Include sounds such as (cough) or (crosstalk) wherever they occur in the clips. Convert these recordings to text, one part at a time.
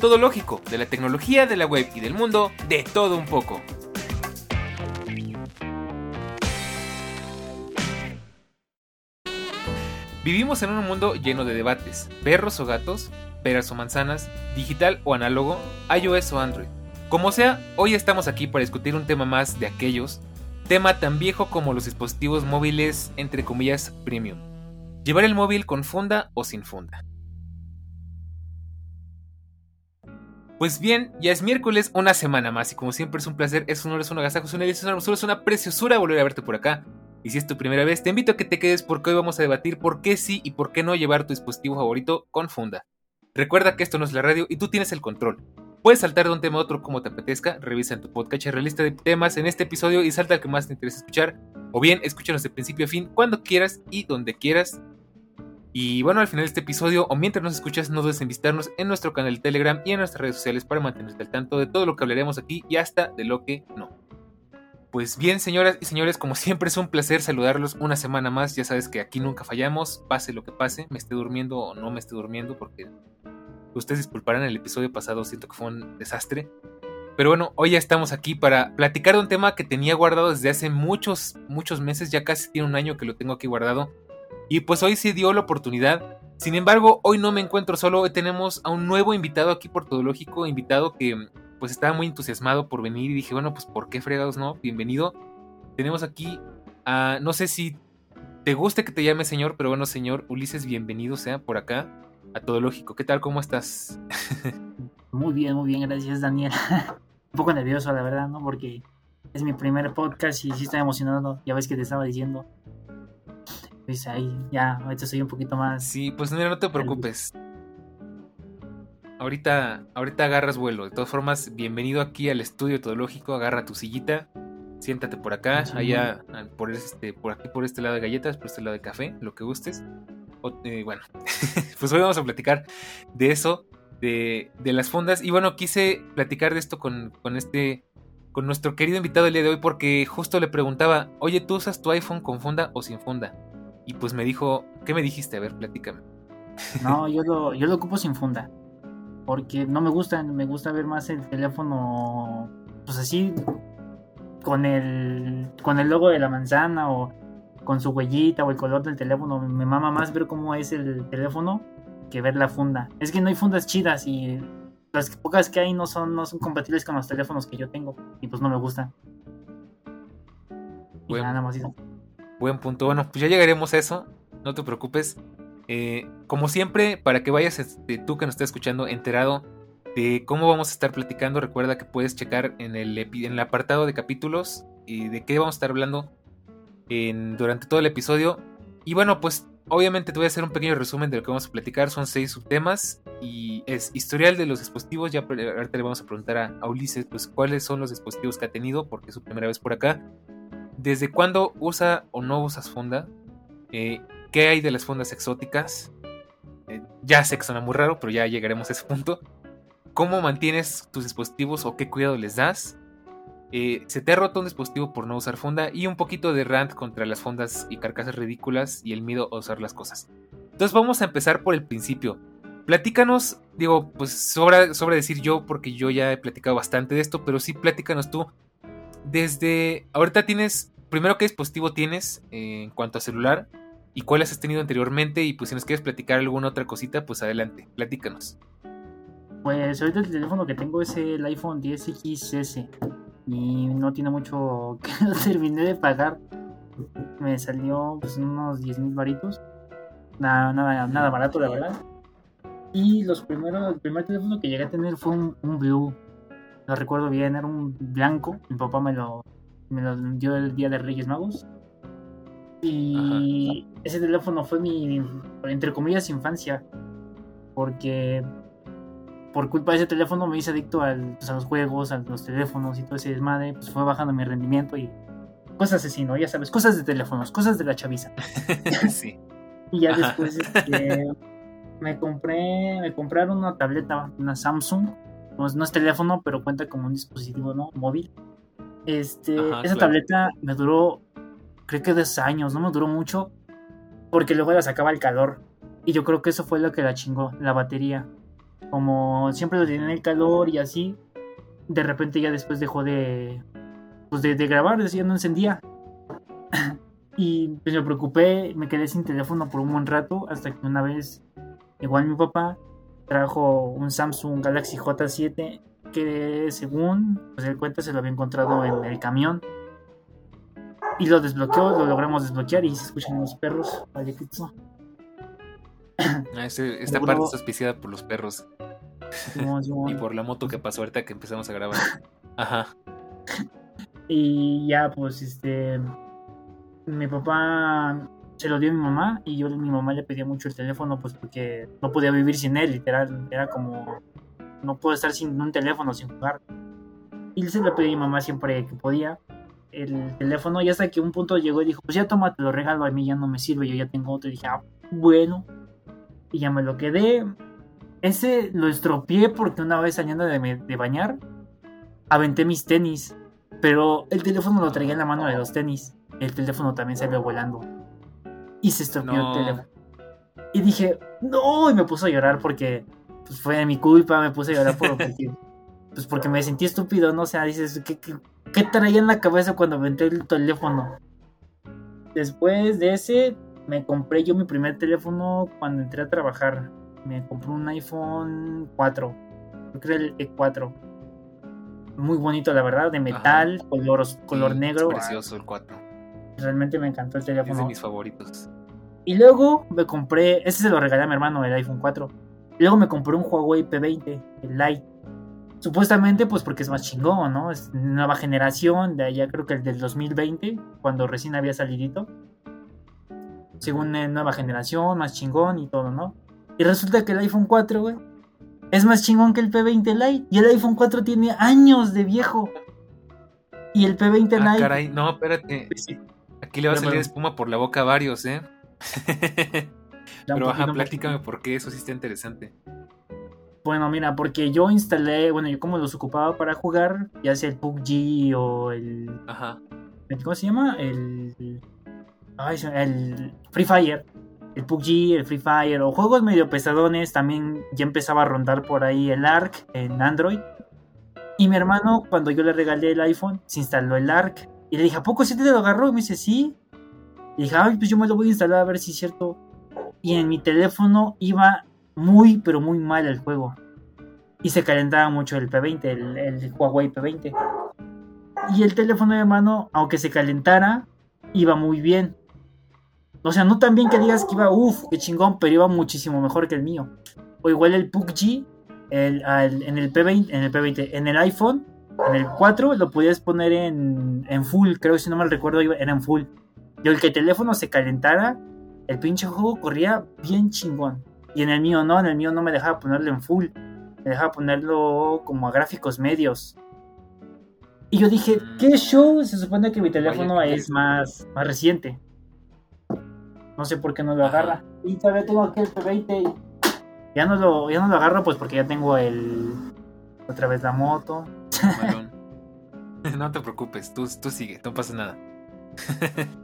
Todo lógico, de la tecnología, de la web y del mundo, de todo un poco. Vivimos en un mundo lleno de debates, perros o gatos, peras o manzanas, digital o análogo, iOS o Android. Como sea, hoy estamos aquí para discutir un tema más de aquellos, tema tan viejo como los dispositivos móviles entre comillas premium. Llevar el móvil con funda o sin funda. Pues bien, ya es miércoles, una semana más, y como siempre es un placer, es un honor, es un agasajo, es una es una es una preciosura volver a verte por acá. Y si es tu primera vez, te invito a que te quedes porque hoy vamos a debatir por qué sí y por qué no llevar tu dispositivo favorito con funda. Recuerda que esto no es la radio y tú tienes el control. Puedes saltar de un tema a otro como te apetezca, revisa en tu podcast la lista de temas en este episodio y salta al que más te interesa escuchar, o bien escúchanos de principio a fin cuando quieras y donde quieras. Y bueno, al final de este episodio, o mientras nos escuchas, no dudes en visitarnos en nuestro canal de Telegram y en nuestras redes sociales para mantenerte al tanto de todo lo que hablaremos aquí y hasta de lo que no. Pues bien, señoras y señores, como siempre es un placer saludarlos una semana más. Ya sabes que aquí nunca fallamos, pase lo que pase, me esté durmiendo o no me esté durmiendo, porque ustedes disculparán el episodio pasado, siento que fue un desastre. Pero bueno, hoy ya estamos aquí para platicar de un tema que tenía guardado desde hace muchos, muchos meses, ya casi tiene un año que lo tengo aquí guardado. Y pues hoy se dio la oportunidad. Sin embargo, hoy no me encuentro solo, hoy tenemos a un nuevo invitado aquí por Todo Lógico, invitado que pues estaba muy entusiasmado por venir y dije, bueno, pues ¿por qué fregados no? Bienvenido. Tenemos aquí a, no sé si te guste que te llame señor, pero bueno, señor Ulises, bienvenido sea por acá a Todo Lógico. ¿Qué tal? ¿Cómo estás? muy bien, muy bien, gracias Daniel. (laughs) Un poco nervioso, la verdad, ¿no? Porque es mi primer podcast y sí estoy emocionado. Ya ves que te estaba diciendo. Pues ahí, ya, ahorita soy un poquito más. Sí, pues mira, no te preocupes ahorita, ahorita agarras vuelo. De todas formas, bienvenido aquí al estudio todológico. Agarra tu sillita, siéntate por acá, allá, por este, por aquí, por este lado de galletas, por este lado de café, lo que gustes. Eh, bueno, (laughs) pues hoy vamos a platicar de eso, de, de, las fundas. Y bueno, quise platicar de esto con, con este, con nuestro querido invitado el día de hoy, porque justo le preguntaba, oye, ¿tú usas tu iPhone con funda o sin funda? Y pues me dijo, ¿qué me dijiste? A ver, platícame. No, (laughs) yo lo, yo lo ocupo sin funda porque no me gusta, me gusta ver más el teléfono, pues así, con el, con el logo de la manzana o con su huellita o el color del teléfono. Me mama más ver cómo es el teléfono que ver la funda. Es que no hay fundas chidas y las pocas que hay no son, no son compatibles con los teléfonos que yo tengo y pues no me gustan. nada más Buen punto. Bueno, pues ya llegaremos a eso. No te preocupes. Eh, como siempre, para que vayas este, tú que nos estás escuchando enterado de cómo vamos a estar platicando, recuerda que puedes checar en el, en el apartado de capítulos y de qué vamos a estar hablando durante todo el episodio. Y bueno, pues obviamente te voy a hacer un pequeño resumen de lo que vamos a platicar. Son seis subtemas y es historial de los dispositivos. Ya ahorita le vamos a preguntar a, Ulises pues cuáles son los dispositivos que ha tenido porque es su primera vez por acá. ¿Desde cuándo usa o no usas funda? Eh, ¿Qué hay de las fundas exóticas? Eh, ya sé que suena muy raro, pero ya llegaremos a ese punto. ¿Cómo mantienes tus dispositivos o qué cuidado les das? Eh, ¿Se te ha roto un dispositivo por no usar funda? Y un poquito de rant contra las fundas y carcasas ridículas y el miedo a usar las cosas. Entonces vamos a empezar por el principio. Platícanos, digo, pues sobra, decir yo porque yo ya he platicado bastante de esto, pero sí platícanos tú. Desde ahorita tienes, primero qué dispositivo tienes eh, en cuanto a celular, y cuáles has tenido anteriormente. Y pues si nos quieres platicar alguna otra cosita, pues adelante, platícanos. Pues ahorita el teléfono que tengo es el iPhone 10XS y no tiene mucho (laughs) que no terminé de pagar. Me salió pues unos 10 mil varitos. Nada, nada, nada barato, la verdad. Y los primeros, el primer teléfono que llegué a tener fue un, Blue. Lo recuerdo bien, era un blanco. Mi papá me lo, me lo dio el día de Reyes Magos. Y ese teléfono fue mi, entre comillas, infancia. Porque por culpa de ese teléfono me hice adicto al, pues, a los juegos, a los teléfonos y todo ese desmadre, pues fue bajando mi rendimiento y cosas así, ¿no? Ya sabes, cosas de teléfonos, cosas de la chaviza. (laughs) sí. Y ya después este, me compré, me compraron una tableta, una Samsung, pues no es teléfono, pero cuenta como un dispositivo, ¿no? Móvil. Este, Ajá, esa claro. tableta me duró, creo que dos años, no me duró mucho, porque luego la sacaba el calor. Y yo creo que eso fue lo que la chingó, la batería. Como siempre lo tenía en el calor y así, de repente ya después dejó de, pues de, de grabar, ya no encendía. (clears throat) y pues me preocupé, me quedé sin teléfono por un buen rato, hasta que una vez, igual mi papá trajo un Samsung Galaxy J7 que según pues él cuenta se lo había encontrado en el camión y lo desbloqueó, lo logramos desbloquear y se escuchan los perros. Vale. (clears throat) Ah, este- esta parte está auspiciada por los perros (laughs) y por la moto que pasó ahorita que empezamos a grabar. (laughs) Ajá. Y ya, pues, este. Mi papá se lo dio a mi mamá y yo a mi mamá le pedía mucho el teléfono, pues porque no podía vivir sin él, literal. Era como. No puedo estar sin un teléfono, sin jugar. Y se lo pedí a mi mamá siempre que podía. El teléfono, y hasta que un punto llegó y dijo: Pues ya toma, te lo regalo, a mí ya no me sirve, yo ya tengo otro. Y dije: Ah, bueno. Y ya me lo quedé. Ese lo estropeé porque una vez saliendo de, de bañar, aventé mis tenis. Pero el teléfono lo traía en la mano de los tenis. El teléfono también salió volando. Y se estropeó No. el teléfono. Y dije, no, y me puse a llorar porque pues, fue mi culpa, me puse a llorar por, porque, (laughs) pues porque me sentí estúpido, ¿no? O sea, dices, ¿qué, qué, qué traía en la cabeza cuando aventé el teléfono? Después de ese, me compré yo mi primer teléfono cuando entré a trabajar. Me compré un iPhone 4. Creo que era el E4 muy bonito, la verdad, de metal, color, color Sí, negro. Es precioso el 4. Realmente me encantó el Es de teléfono. mis favoritos. Y luego me compré, ese se lo regalé a mi hermano, el iPhone 4. Y luego me compré un Huawei P20, el Lite. Supuestamente, pues porque es más chingón, ¿no? Es nueva generación, de allá creo que el del 2020, cuando recién había salidito. Según eh, nueva generación, más chingón y todo, ¿no? Y resulta que el iPhone 4, güey, es más chingón que el P20 Lite. Y el iPhone 4 tiene años de viejo. Y el P20 Ah, Lite. caray, no, espérate. Sí, Aquí le va a salir espuma por la boca a varios, ¿eh? (laughs) Pero ajá, platícame por qué eso sí está interesante. Bueno, mira, porque yo instalé, bueno, yo como los ocupaba para jugar, ya sea el PUBG o el. Ajá. ¿Cómo se llama? El. Ay, el Free Fire. El PUBG, el Free Fire, o juegos medio pesadones. También ya empezaba a rondar por ahí el ARC en Android. Y mi hermano, cuando yo le regalé el iPhone, se instaló el ARC. Y le dije, ¿a poco sí te lo agarró? Y me dice, sí. Y dije, ay, pues yo me lo voy a instalar a ver si es cierto. Y en mi teléfono iba muy, pero muy mal el juego. Y se calentaba mucho el P20, el, el Huawei P20. Y el teléfono de hermano, aunque se calentara, iba muy bien. O sea, no tan bien que digas que iba, uff, qué chingón, pero iba muchísimo mejor que el mío. O igual el PUBG, el, al- en el P20, en el P20, en el iPhone, en el 4 lo podías poner en, en full, creo que si no mal recuerdo era en full. Y el que el teléfono se calentara, el pinche juego corría bien chingón. Y en el mío no, en el mío no me dejaba ponerlo en full. Me dejaba ponerlo como a gráficos medios. Y yo dije, Mm. ¿qué show? Se supone que mi teléfono es más, más reciente. No sé por qué no lo agarra. Y todavía tengo aquí el P20 y ya no lo, ya no lo agarro pues porque ya tengo el otra vez la moto. (laughs) No te preocupes, tú, tú sigue, no pasa nada. (laughs)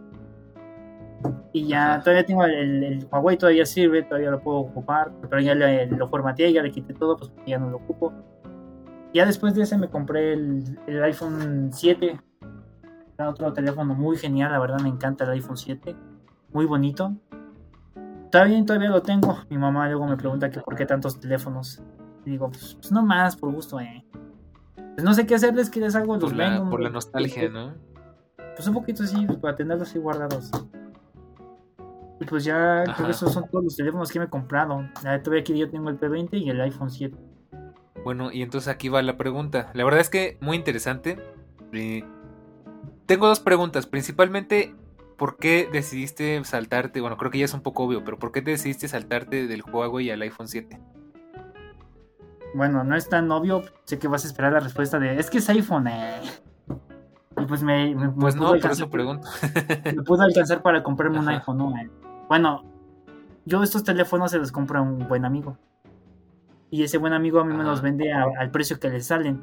Y ya todavía tengo el, Huawei, todavía sirve, todavía lo puedo ocupar, pero ya le- lo formateé, ya le quité todo, pues ya no lo ocupo. Ya después de ese me compré el, iPhone 7. Era otro teléfono muy genial, la verdad me encanta el iPhone 7. Muy bonito. Todavía, todavía lo tengo. Mi mamá luego me pregunta que por qué tantos teléfonos. Y digo, pues, pues no más, por gusto, eh. Pues no sé qué hacerles, que les hago, los Por la, vendo, por la nostalgia, ¿no? Pues un poquito así, pues, para tenerlos ahí guardados. Y pues ya creo que esos son todos los teléfonos que me he comprado. Todavía aquí yo tengo el P20 y el iPhone 7. Bueno, y entonces aquí va la pregunta. La verdad es que muy interesante. Eh, tengo dos preguntas. Principalmente, ¿por qué decidiste saltarte? Bueno, creo que ya es un poco obvio, pero ¿por qué decidiste saltarte del Huawei al iPhone 7? Bueno, no es tan obvio, sé que vas a esperar la respuesta de, es que es iPhone, eh. Y pues me... me pues me no, por eso pregunto. (laughs) me pudo alcanzar para comprarme un iPhone, ¿no? eh. Bueno, yo estos teléfonos se los compro a un buen amigo. Y ese buen amigo a mí me los vende a- al precio que le salen.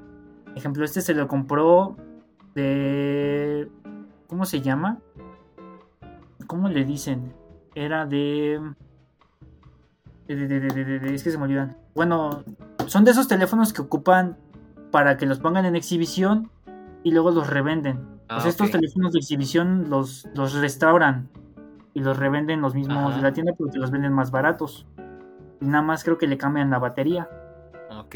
Ejemplo, este se lo compró de... ¿Cómo se llama? ¿Cómo le dicen? Era de... de- de- de- de- de- de- es que se me olvidan. Bueno, son de esos teléfonos que ocupan para que los pongan en exhibición y luego los revenden. Ah, sea, estos teléfonos de exhibición los, los restauran y los revenden los mismos Ajá. de la tienda porque los venden más baratos. Y nada más creo que le cambian la batería Ok.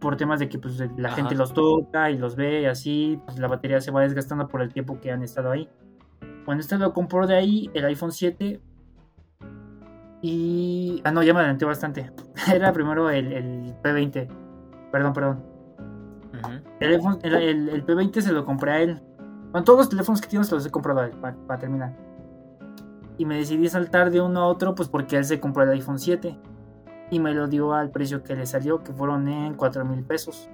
por temas de que pues, la Ajá. gente los toca y los ve y así, pues la batería se va desgastando por el tiempo que han estado ahí. Bueno, este lo compró de ahí, el iPhone 7. Y... Ah, no, ya me adelanté bastante. (laughs) Era primero el, el P20. Perdón, perdón. El, iPhone- el, el- el P20 se lo compré a él. Con todos los teléfonos que tiene se los he comprado a él, para terminar. Y me decidí saltar de uno a otro, pues porque él se compró el iPhone 7. Y me lo dio al precio que le salió, que fueron en 4 mil pesos.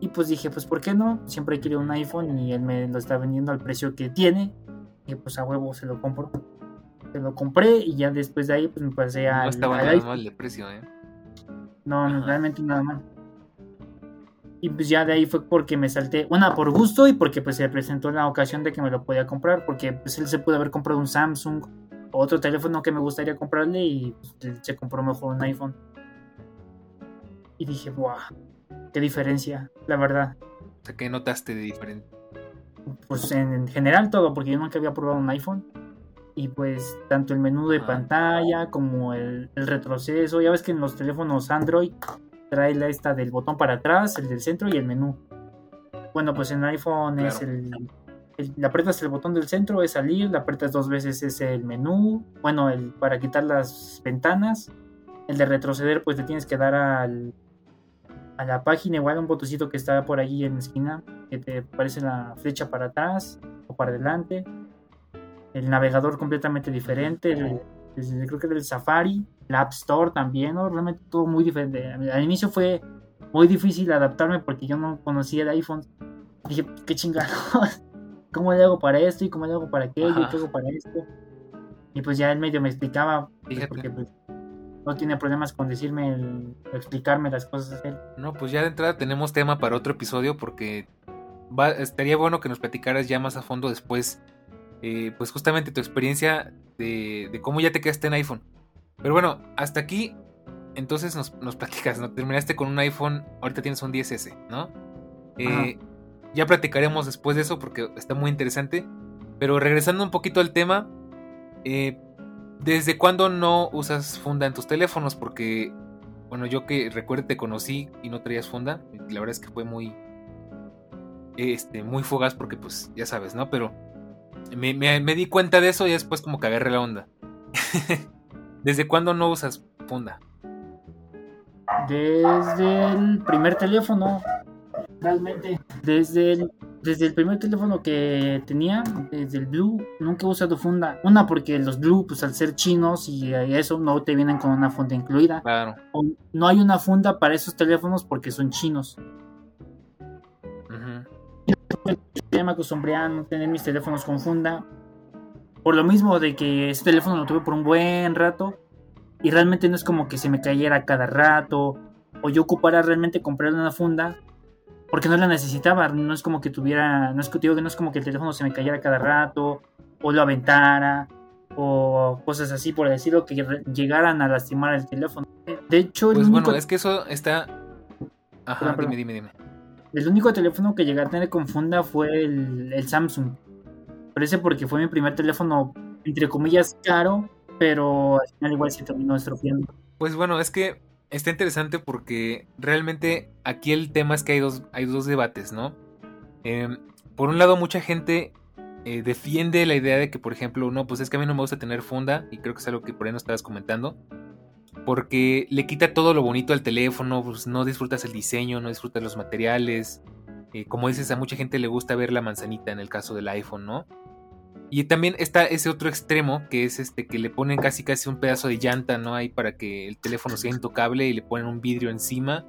Y pues dije, pues ¿por qué no? Siempre he querido un iPhone y él me lo está vendiendo al precio que tiene. Y pues a huevo se lo compro. Se lo compré y ya después de ahí pues me pasé No al, estaba nada mal de precio, ¿eh? No, no, realmente nada mal. Y pues ya de ahí fue porque me salté, una por gusto y porque pues se presentó la ocasión de que me lo podía comprar, porque pues él se pudo haber comprado un Samsung o otro teléfono que me gustaría comprarle y pues, se compró mejor un iPhone. Y dije, ¡buah! ¡Qué diferencia! La verdad. O sea, ¿qué notaste de diferente? Pues en, en general todo, porque yo nunca había probado un iPhone. Y pues tanto el menú de pantalla como el, el retroceso. Ya ves que en los teléfonos Android trae la esta del botón para atrás, el del centro y el menú. Bueno, pues en iPhone es el, el- Le aprietas el botón del centro, es salir. Le aprietas dos veces, es el menú. Bueno, el para quitar las ventanas. El de retroceder, pues le tienes que dar al, a la página, igual un botoncito que está por allí en la esquina, que te aparece la flecha para atrás o para adelante. El navegador completamente diferente, el- el- creo que del Safari, la App Store también, ¿no? realmente todo muy diferente. Al inicio fue muy difícil adaptarme porque yo no conocía de iPhone. Dije, qué chingados, (laughs) ¿cómo le hago para esto y cómo le hago para aquello y qué hago para esto? Y pues ya él medio me explicaba, pues, porque pues, no tiene problemas con decirme, el- explicarme las cosas él. No, pues ya de entrada tenemos tema para otro episodio porque va, estaría bueno que nos platicaras ya más a fondo después, eh, pues justamente tu experiencia de, de cómo ya te quedaste en iPhone. Pero bueno, hasta aquí, entonces nos, nos platicas, ¿no? Terminaste con un iPhone, ahorita tienes un 10S, ¿no? Eh, ya platicaremos después de eso porque está muy interesante. Pero regresando un poquito al tema, eh, ¿desde cuándo no usas funda en tus teléfonos? Porque bueno, yo que recuerdo te conocí y no traías funda. La verdad es que fue muy. Este, muy fugaz porque, pues, ya sabes, ¿no? Pero me, me- me di cuenta de eso y después, como que agarré la onda. (laughs) ¿Desde cuándo no usas funda? Desde el primer teléfono, realmente. Desde el, desde el primer teléfono que tenía, desde el Blue, nunca he usado funda. Una, porque los Blue, pues al ser chinos y eso, no te vienen con una funda incluida. Claro. O no hay una funda para esos teléfonos porque son chinos. Ya me acostumbré a no tener mis teléfonos con funda. Por lo mismo de que ese teléfono lo tuve por un buen rato. Y realmente no es como que se me cayera cada rato. O yo ocupara realmente comprar una funda. Porque no la necesitaba. No es como que tuviera. No es digo que no es como que el teléfono se me cayera cada rato. O lo aventara. O cosas así por decirlo. Que llegaran a lastimar el teléfono. De hecho, Pues único bueno, es que eso está. Ajá, Perdón, perdón. dime, dime, dime. El único teléfono que llegué a tener con funda fue el, el Samsung. Parece porque fue mi primer teléfono, entre comillas, caro, pero al final igual se terminó estropeando. Pues bueno, es que está interesante porque realmente aquí el tema es que hay dos, hay dos debates, ¿no? Eh, por un lado, mucha gente eh, defiende la idea de que, por ejemplo, no, pues es que a mí no me gusta tener funda, y creo que es algo que por ahí no estabas comentando, porque le quita todo lo bonito al teléfono, pues no disfrutas el diseño, no disfrutas los materiales. eh, como dices, a mucha gente le gusta ver la manzanita en el caso del iPhone, ¿no? Y también está ese otro extremo que es este que le ponen casi casi un pedazo de llanta, ¿no? Ahí para que el teléfono sea intocable y le ponen un vidrio encima.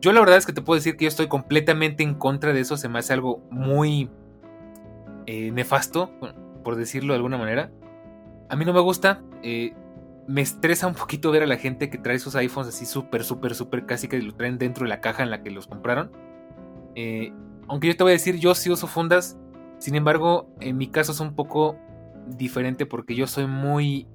Yo la verdad es que te puedo decir que yo estoy completamente en contra de eso. Se me hace algo muy eh, nefasto, por decirlo de alguna manera. A mí no me gusta. Eh, me estresa un poquito ver a la gente que trae sus iPhones así súper, súper, súper, casi que lo traen dentro de la caja en la que los compraron. Eh, aunque yo te voy a decir, yo sí uso fundas. Sin embargo, en mi caso es un poco diferente porque yo soy muy...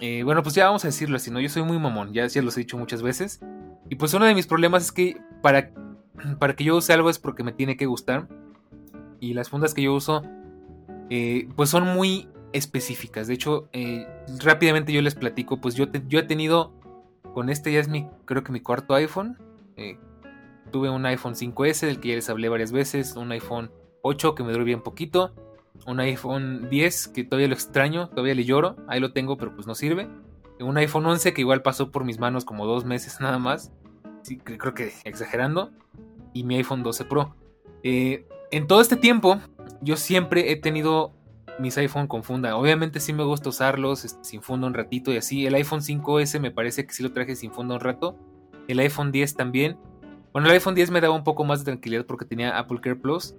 Eh, bueno, pues ya vamos a decirlo así, ¿no? Yo soy muy mamón, ya, ya los he dicho muchas veces. Y pues uno de mis problemas es que para, (clears throat) para que yo use algo es porque me tiene que gustar. Y las fundas que yo uso, eh, pues son muy específicas. De hecho, eh, rápidamente yo les platico, pues yo, yo he tenido, con este ya es mi, creo que mi cuarto iPhone. tuve un iPhone 5S del que ya les hablé varias veces, un iPhone 8 que me duró bien poquito, un iPhone 10 que todavía lo extraño, todavía le lloro, ahí lo tengo pero pues no sirve, un iPhone 11 que igual pasó por mis manos como dos meses (laughs) nada más, sí, creo que exagerando, y mi iPhone 12 Pro. Eh, en todo este tiempo yo siempre he tenido mis iPhone con funda. Obviamente sí me gusta usarlos este, sin funda un ratito y así. El iPhone 5S me parece que sí lo traje sin funda un rato. El iPhone 10 también. Bueno, el iPhone 10 me daba un poco más de tranquilidad porque tenía Apple Care Plus.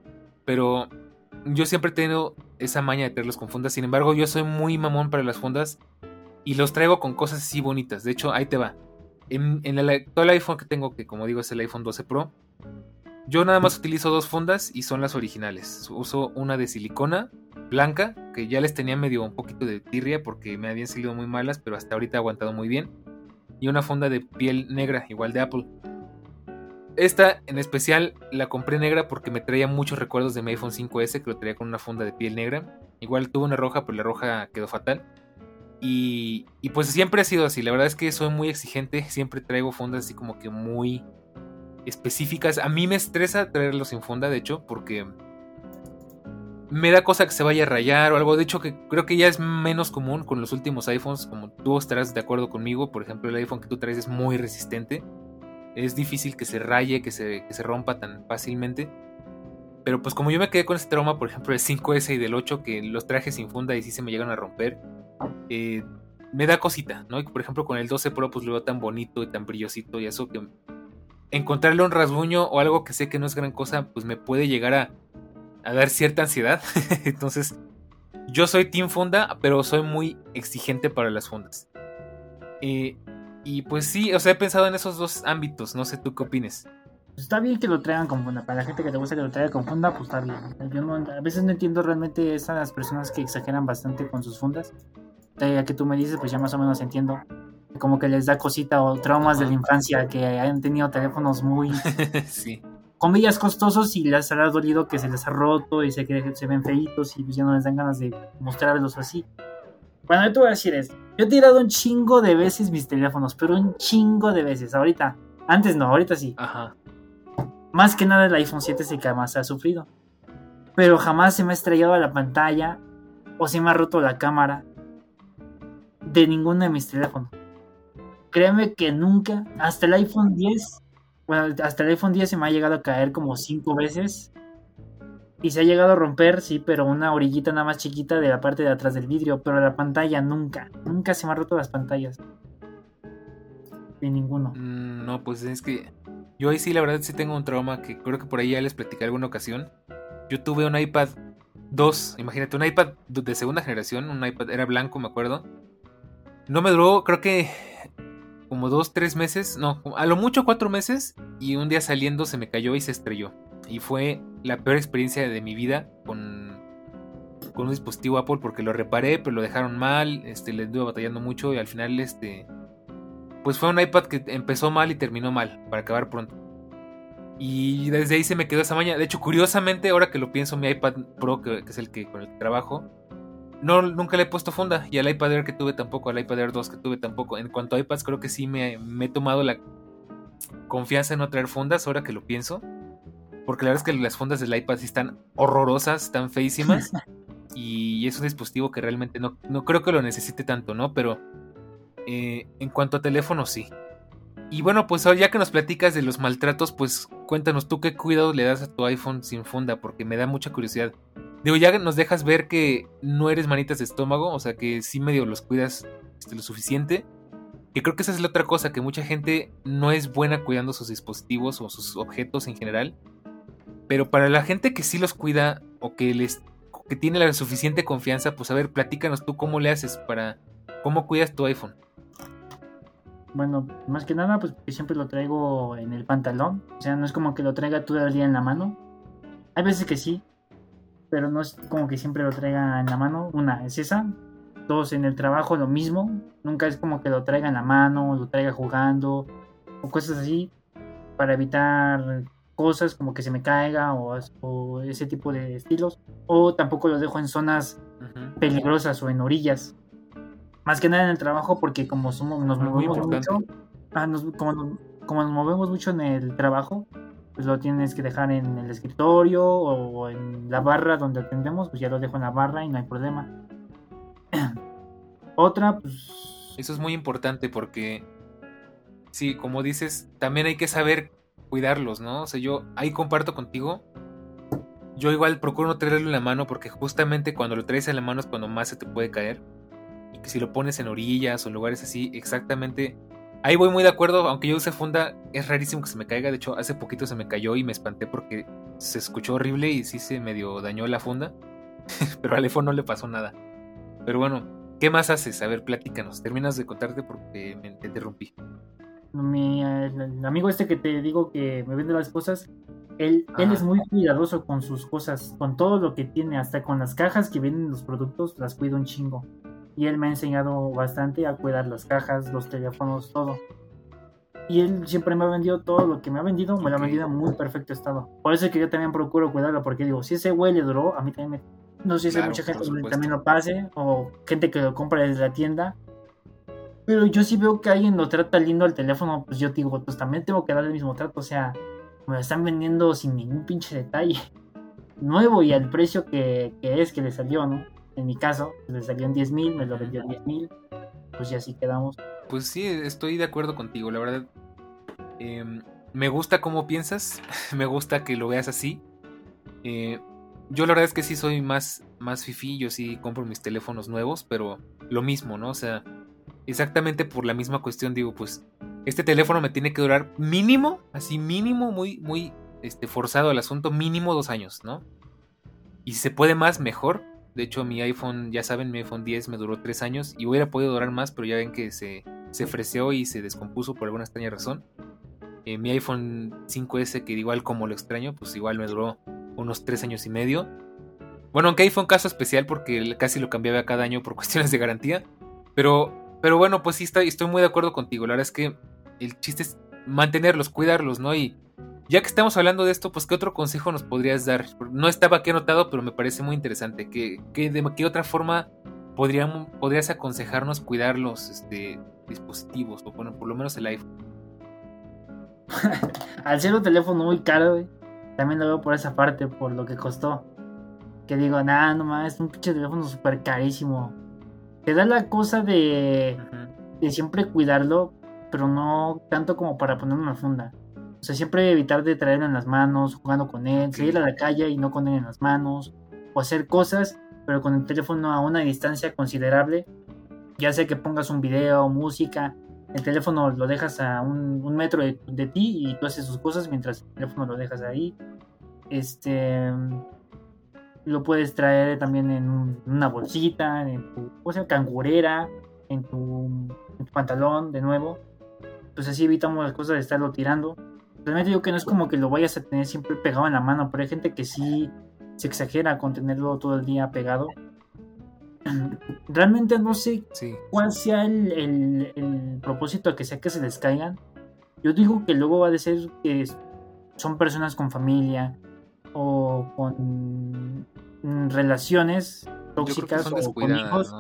Pero yo siempre he tenido esa maña de tenerlos con fundas. Sin embargo, yo soy muy mamón para las fundas. Y los traigo con cosas así bonitas. De hecho, ahí te va. En, el actual iPhone que tengo, que como digo es el iPhone 12 Pro, yo nada más utilizo dos fundas y son las originales. Uso una de silicona blanca, que ya les tenía medio un poquito de tirria porque me habían salido muy malas, pero hasta ahorita ha aguantado muy bien. Y una funda de piel negra, igual de Apple. Esta en especial la compré negra porque me traía muchos recuerdos de mi iPhone 5S que lo traía con una funda de piel negra. Igual tuve una roja, pero la roja quedó fatal. Y, y, pues siempre ha sido así. La verdad es que soy muy exigente. Siempre traigo fundas así como que muy específicas. A mí me estresa traerlos sin funda, de hecho, porque me da cosa que se vaya a rayar o algo. De hecho, que creo que ya es menos común con los últimos iPhones. Como tú estarás de acuerdo conmigo. Por ejemplo, el iPhone que tú traes es muy resistente es difícil que se raye, que se, se rompa tan fácilmente. Pero pues como yo me quedé con este trauma, por ejemplo, del 5S y del 8, que los traje sin funda y sí se me llegan a romper, eh, me da cosita, ¿no? Por ejemplo con el 12 Pro pues lo veo tan bonito y tan brillosito y eso que encontrarle un rasguño o algo que sé que no es gran cosa, pues me puede llegar a, dar cierta ansiedad. (laughs) Entonces, yo soy Team Funda, pero soy muy exigente para las fundas. Eh, y pues sí, o sea, he pensado en esos dos ámbitos, no sé tú qué opines. Pues está bien que lo traigan con funda, para la gente que te gusta que lo traiga con funda, pues está bien. Yo a veces no entiendo realmente esas personas que exageran bastante con sus fundas. Ya que tú me dices, pues ya más o menos entiendo. Como que les da cosita o traumas de la infancia, que hayan tenido teléfonos muy... (laughs) sí. Comillas costosos y les ha dolido que se les ha roto y se, que se ven feitos y pues ya no les dan ganas de mostrarlos así. Bueno, yo te voy a decir esto. Yo he tirado un chingo de veces mis teléfonos, pero un chingo de veces. Ahorita, antes no, ahorita sí. Ajá. Más que nada el iPhone 7 es el que más ha sufrido. Pero jamás se me ha estrellado la pantalla o se me ha roto la cámara de ninguno de mis teléfonos. Créeme que nunca, hasta el iPhone 10, bueno, hasta el iPhone 10 se me ha llegado a caer como 5 veces y se ha llegado a romper, sí, pero una orillita nada más chiquita de la parte de atrás del vidrio. Pero la pantalla nunca. Nunca se me han roto las pantallas. De ninguno. Mm, no, pues es que. Yo ahí sí, la verdad, sí tengo un trauma que creo que por ahí ya les platicé alguna ocasión. Yo tuve un iPad 2, imagínate, un iPad de segunda generación. Un iPad era blanco, me acuerdo. No me duró, creo que como dos, tres meses. No, a lo mucho cuatro meses. Y un día saliendo se me cayó y se estrelló. Y fue la peor experiencia de mi vida con, con un dispositivo Apple porque lo reparé, pero lo dejaron mal, este, le estuve batallando mucho y al final este, pues fue un iPad que empezó mal y terminó mal, para acabar pronto. Y desde ahí se me quedó esa maña. De hecho, curiosamente, ahora que lo pienso, mi iPad Pro, que, es el que con el que trabajo, no, nunca le he puesto funda. Y al iPad Air que tuve tampoco, al iPad Air 2 que tuve tampoco. En cuanto a iPads, creo que sí me, me he tomado la confianza en no traer fundas, ahora que lo pienso. Porque la verdad es que las fundas del iPad sí están horrorosas, están feísimas. (laughs) y es un dispositivo que realmente no, no creo que lo necesite tanto, ¿no? Pero eh, en cuanto a teléfono, sí. Y bueno, pues ya que nos platicas de los maltratos, pues cuéntanos tú qué cuidado le das a tu iPhone sin funda, porque me da mucha curiosidad. Digo, ya nos dejas ver que no eres manitas de estómago, o sea, que sí medio los cuidas este, lo suficiente. Que creo que esa es la otra cosa, que mucha gente no es buena cuidando sus dispositivos o sus objetos en general. Pero para la gente que sí los cuida o que les que tiene la suficiente confianza, pues a ver, platícanos tú cómo le haces para cómo cuidas tu iPhone. Bueno, más que nada, pues siempre lo traigo en el pantalón. O sea, no es como que lo traiga todo el día en la mano. Hay veces que sí, pero no es como que siempre lo traiga en la mano. Una es esa. Dos, en el trabajo lo mismo. Nunca es como que lo traiga en la mano, lo traiga jugando o cosas así para evitar cosas como que se me caiga o, ese tipo de estilos. O tampoco lo dejo en zonas peligrosas o en orillas más que nada en el trabajo, porque como somos, nos movemos mucho, ah, como, nos movemos mucho en el trabajo, pues lo tienes que dejar en el escritorio o en la barra donde atendemos, pues ya lo dejo en la barra y no hay problema. (clears throat) Otra, pues... Eso es muy importante porque, sí, como dices, también hay que saber cuidarlos, ¿no? O sea, yo ahí comparto contigo. Yo igual procuro no traerlo en la mano porque justamente cuando lo traes en la mano es cuando más se te puede caer que si lo pones en orillas o lugares así, exactamente. Ahí voy muy de acuerdo, aunque yo use funda, es rarísimo que se me caiga. De hecho, hace poquito se me cayó y me espanté porque se escuchó horrible y sí se medio dañó la funda. (laughs) Pero al iPhone no le pasó nada. Pero bueno, ¿qué más haces? A ver, platícanos. Terminas de contarte porque me interrumpí. Mi el amigo este que te digo que me vende las cosas, él, él es muy cuidadoso con sus cosas, con todo lo que tiene, hasta con las cajas que vienen los productos, las cuida un chingo y él me ha enseñado bastante a cuidar las cajas, los teléfonos, todo. Y él siempre me ha vendido todo lo que me ha vendido, me lo ha vendido en muy perfecto estado. Por eso es que yo también procuro cuidarlo, porque digo, si ese güey le duró, a mí también me... No sé si hay mucha gente que también lo pase, o gente que lo compra desde la tienda. Pero yo sí veo que alguien lo trata lindo al teléfono, pues yo digo, pues también tengo que dar el mismo trato, o sea, me lo están vendiendo sin ningún pinche detalle. (laughs) Nuevo y al precio que, que es que le salió, ¿no? En mi caso, le salió en 10 mil, me lo vendió en 10 mil, pues ya así quedamos. Pues sí, estoy de acuerdo contigo, la verdad. Em, me gusta cómo piensas, (laughs) me gusta que lo veas así. Eh, yo la verdad es que sí soy más, más fifi, yo sí compro mis teléfonos nuevos, pero lo mismo, ¿no? O sea, exactamente por la misma cuestión digo, pues este teléfono me tiene que durar mínimo, así mínimo, muy, muy este, forzado el asunto, mínimo dos años, ¿no? Y si se puede más, mejor, de hecho, mi iPhone, ya saben, mi iPhone 10 me duró 3 años y hubiera podido durar más, pero ya ven que se, se freseó y se descompuso por alguna extraña razón. Eh, mi iPhone 5S, que igual como lo extraño, pues igual me duró unos 3 años y medio. Bueno, aunque ahí fue un caso especial porque casi lo cambiaba cada año por (laughs) cuestiones de garantía. Pero, pero bueno, pues sí, estoy, estoy muy de acuerdo contigo. La verdad es que el chiste es mantenerlos, cuidarlos, ¿no? Y ya que estamos hablando de esto, pues ¿qué otro consejo nos podrías dar? No estaba aquí anotado, pero me parece muy interesante. ¿Qué, de qué otra forma podríamos, podrías aconsejarnos cuidar los este, dispositivos? O bueno, por lo menos el iPhone. (laughs) Al ser un teléfono muy caro, también lo veo por esa parte, por lo que costó. Que digo, nada, nomás, es un pinche teléfono súper carísimo. Te da la cosa de, de siempre cuidarlo, pero no tanto como para poner una funda. O sea, siempre evitar de traerlo en las manos, jugando con él, salir a la calle y no con él en las manos, o hacer cosas, pero con el teléfono a una distancia considerable, ya sea que pongas un video, música, el teléfono lo dejas a un, metro de, ti y tú haces sus cosas mientras el teléfono lo dejas ahí. Este lo puedes traer también en, una bolsita, en tu o sea, cangurera, en tu, en tu pantalón de nuevo. Pues así evitamos las cosas de estarlo tirando realmente digo que no es como que lo vayas a tener siempre pegado en la mano, pero hay gente que sí se exagera con tenerlo todo el día pegado. (clears throat) Realmente no sé cuál sea el, propósito de que sea que se les caigan. Yo digo que luego va a ser que son personas con familia o con relaciones tóxicas o con hijos.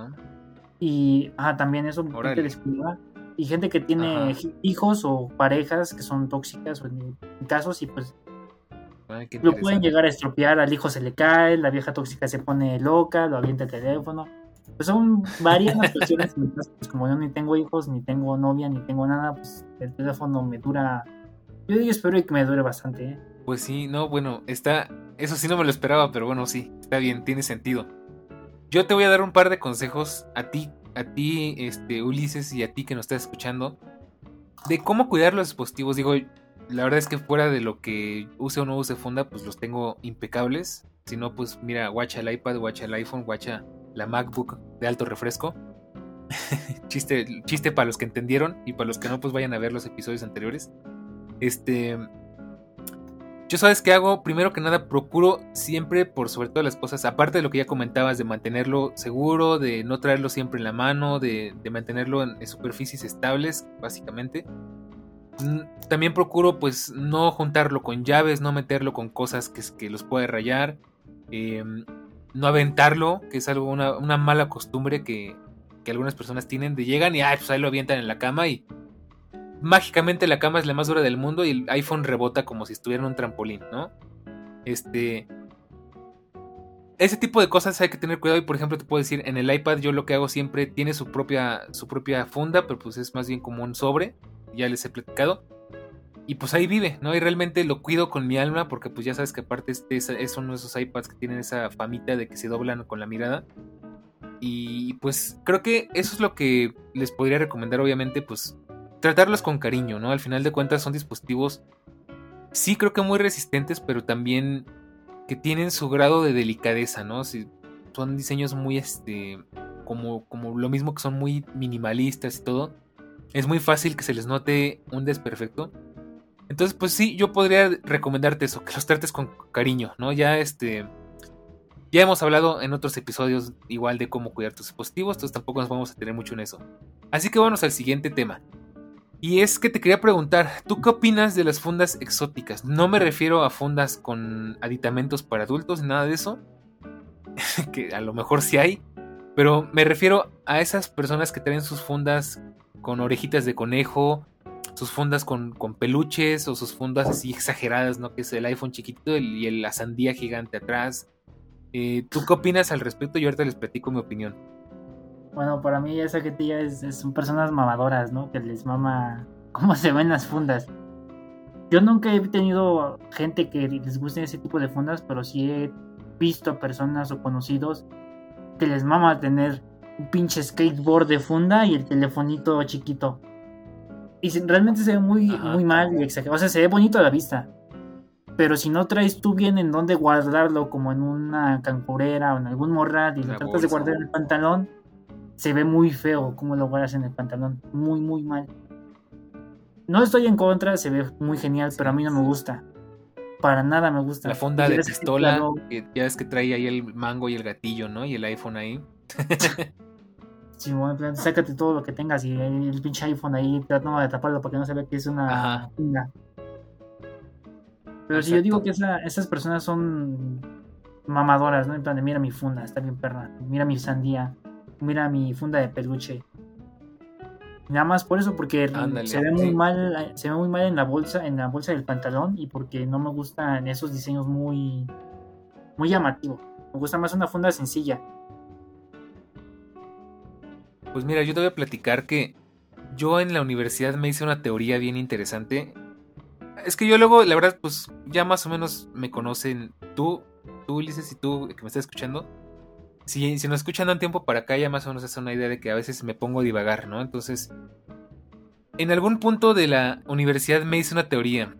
Y ah, también eso te descuida y gente que tiene hijos o parejas que son tóxicas o en, casos y pues lo pueden llegar a estropear, al hijo se le cae, la vieja tóxica se pone loca, lo avienta el teléfono. Pues son varias cuestiones, pues como yo ni tengo hijos, ni tengo novia, ni tengo nada, pues el teléfono me dura, yo espero que me dure bastante, ¿eh? Pues sí, no, bueno, está. Eso sí no me lo esperaba, pero bueno, sí, está bien, tiene sentido. Yo te voy a dar un par de consejos a ti, a ti, este, Ulises, y a ti que nos estás escuchando, de cómo cuidar los dispositivos. Digo, la verdad es que fuera de lo que use o no use funda, pues los tengo impecables. Si no, pues mira, guacha el iPad, guacha el iPhone, guacha la MacBook de alto refresco. (laughs) chiste, chiste para los que entendieron y para los que no, pues vayan a ver los episodios anteriores. Este. Yo sabes qué hago, primero que nada procuro siempre por sobre todas las cosas, aparte de lo que ya comentabas, de mantenerlo seguro, de no traerlo siempre en la mano, de, mantenerlo en, superficies estables, básicamente. Mm, también procuro pues no juntarlo con llaves, no meterlo con cosas que, los puede rayar, em, no aventarlo, que es algo, una, una mala costumbre que, que algunas personas tienen de llegan y ay, pues ahí lo avientan en la cama y mágicamente la cama es la más dura del mundo y el iPhone rebota como si estuviera en un trampolín, ¿no? Este ese tipo de cosas hay que tener cuidado y por ejemplo te puedo decir en el iPad yo lo que hago siempre tiene su propia su propia funda, pero pues es más bien como un sobre, ya les he platicado. Y pues ahí vive, ¿no? Y realmente lo cuido con mi alma porque pues ya sabes que aparte es uno de esos iPads que tienen esa famita de que se doblan con la mirada. Y pues creo que eso es lo que les podría recomendar, obviamente, pues tratarlos con cariño, ¿no? Al final de cuentas son dispositivos, sí creo que muy resistentes, pero también que tienen su grado de delicadeza, ¿no? son diseños muy, este, como, como lo mismo que son muy minimalistas y todo. Es muy fácil que se les note un desperfecto. Entonces, pues sí, yo podría recomendarte eso, que los trates con cariño, ¿no? Ya este ya hemos hablado en otros episodios igual de cómo cuidar tus dispositivos, entonces tampoco nos vamos a tener mucho en eso. Así que vamos al siguiente tema. Y es que te quería preguntar, ¿tú qué opinas de las fundas exóticas? No me refiero a fundas con aditamentos para adultos, nada de eso. (laughs) que a lo mejor sí hay. Pero me refiero a esas personas que traen sus fundas con orejitas de conejo, sus fundas con, con peluches o sus fundas así exageradas, ¿no? Que es el iPhone chiquito y la sandía gigante atrás. Eh, ¿Tú qué opinas al respecto? Yo ahorita les platico mi opinión. Bueno, para mí esa gente ya es, son personas mamadoras, ¿no? Que les mama cómo (laughs) se ven las fundas. Yo nunca he tenido gente que les guste ese tipo de fundas, pero sí he visto personas o conocidos que les mama tener un pinche skateboard de funda y el telefonito chiquito. Y realmente se ve muy, muy mal y exagerado. O sea, se ve bonito a la vista. Pero si no traes tú bien en dónde guardarlo, como en una cancurera o en algún morral, y lo tratas de guardar en el pantalón, se ve muy feo como lo guardas en el pantalón. Muy, muy mal. No estoy en contra, se ve muy genial, pero a mí no me gusta. Para nada me gusta. La funda de pistola, que ya es que trae ahí el mango y el gatillo, ¿no? Y el iPhone ahí. (laughs) sí, bueno, sácate todo lo que tengas y el, pinche iPhone ahí tratando de taparlo para que no se vea que es una funda. Pero si yo digo que esas personas son mamadoras, ¿no? En plan de mira mi funda, está bien perra. Mira mi sandía. Mira mi funda de peluche. Nada más por eso, porque se ve muy mal, se ve muy mal en la bolsa, en la bolsa del pantalón, y porque no me gustan esos diseños muy, muy llamativos. Me gusta más una funda sencilla. Pues mira, yo te voy a platicar que yo en la universidad me hice una teoría bien interesante es que yo luego, la verdad, pues ya más o menos me conocen tú, tú Ulises y tú que me estás escuchando. Si, si nos escuchan un tiempo para acá, ya más o menos es una idea de que a veces me pongo a divagar, ¿no? Entonces, en algún punto de la universidad me hice una teoría,